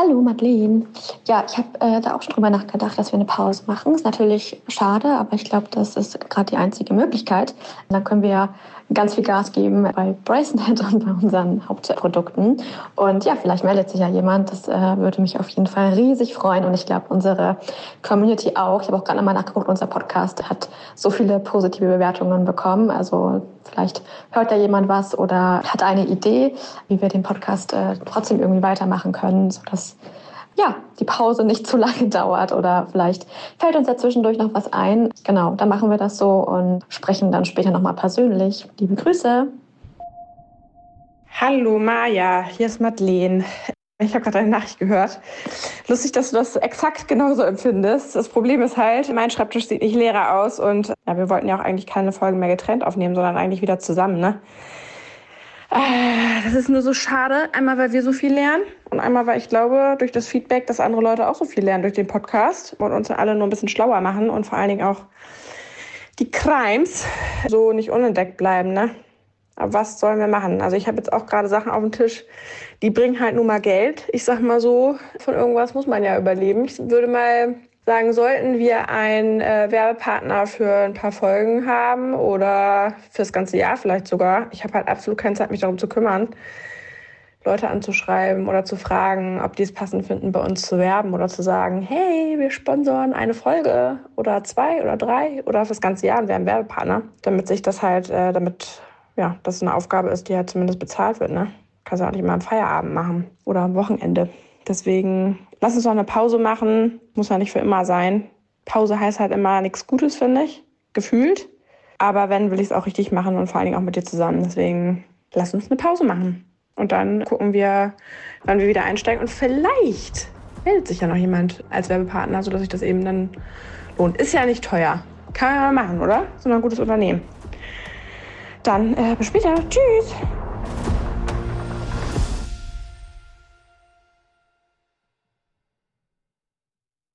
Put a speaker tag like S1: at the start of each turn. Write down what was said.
S1: Hallo Madeleine. Ja, ich habe äh, da auch schon drüber nachgedacht, dass wir eine Pause machen. Ist natürlich schade, aber ich glaube, das ist gerade die einzige Möglichkeit. Dann können wir ja ganz viel Gas geben bei Bracenet und bei unseren Hauptprodukten. Und ja, vielleicht meldet sich ja jemand. Das äh, würde mich auf jeden Fall riesig freuen. Und ich glaube, unsere Community auch. Ich habe auch gerade mal nachgeguckt, unser Podcast hat so viele positive Bewertungen bekommen. Also vielleicht hört da jemand was oder hat eine Idee, wie wir den Podcast äh, trotzdem irgendwie weitermachen können, sodass ja, die Pause nicht zu lange dauert oder vielleicht fällt uns ja zwischendurch noch was ein. Genau, dann machen wir das so und sprechen dann später nochmal persönlich. Liebe Grüße.
S2: Hallo Maja, hier ist Madeleine. Ich habe gerade deine Nachricht gehört. Lustig, dass du das exakt genauso empfindest. Das Problem ist halt, mein Schreibtisch sieht nicht leerer aus und ja, wir wollten ja auch eigentlich keine Folgen mehr getrennt aufnehmen, sondern eigentlich wieder zusammen, ne? Das ist nur so schade. Einmal, weil wir so viel lernen und einmal, weil ich glaube, durch das Feedback, dass andere Leute auch so viel lernen durch den Podcast und uns alle nur ein bisschen schlauer machen und vor allen Dingen auch die Crimes so nicht unentdeckt bleiben, ne? Aber was sollen wir machen? Also ich habe jetzt auch gerade Sachen auf dem Tisch, die bringen halt nur mal Geld. Ich sag mal so, von irgendwas muss man ja überleben. Ich würde mal sagen, sollten wir einen äh, Werbepartner für ein paar Folgen haben oder fürs ganze Jahr vielleicht sogar. Ich habe halt absolut keine Zeit, mich darum zu kümmern, Leute anzuschreiben oder zu fragen, ob die es passend finden, bei uns zu werben oder zu sagen, hey, wir sponsoren eine Folge oder zwei oder drei oder fürs ganze Jahr und wir haben Werbepartner, damit sich das halt, äh, damit ja, das eine Aufgabe ist, die halt zumindest bezahlt wird. Ne? Kannst du auch nicht immer am Feierabend machen oder am Wochenende. Deswegen lass uns noch eine Pause machen. Muss ja nicht für immer sein. Pause heißt halt immer nichts Gutes, finde ich. Gefühlt. Aber wenn, will ich es auch richtig machen und vor allen Dingen auch mit dir zusammen. Deswegen lass uns eine Pause machen. Und dann gucken wir, wann wir wieder einsteigen. Und vielleicht meldet sich ja noch jemand als Werbepartner, sodass sich das eben dann lohnt. Ist ja nicht teuer. Kann man ja mal machen, oder? So ein gutes Unternehmen. Dann äh, bis später. Tschüss.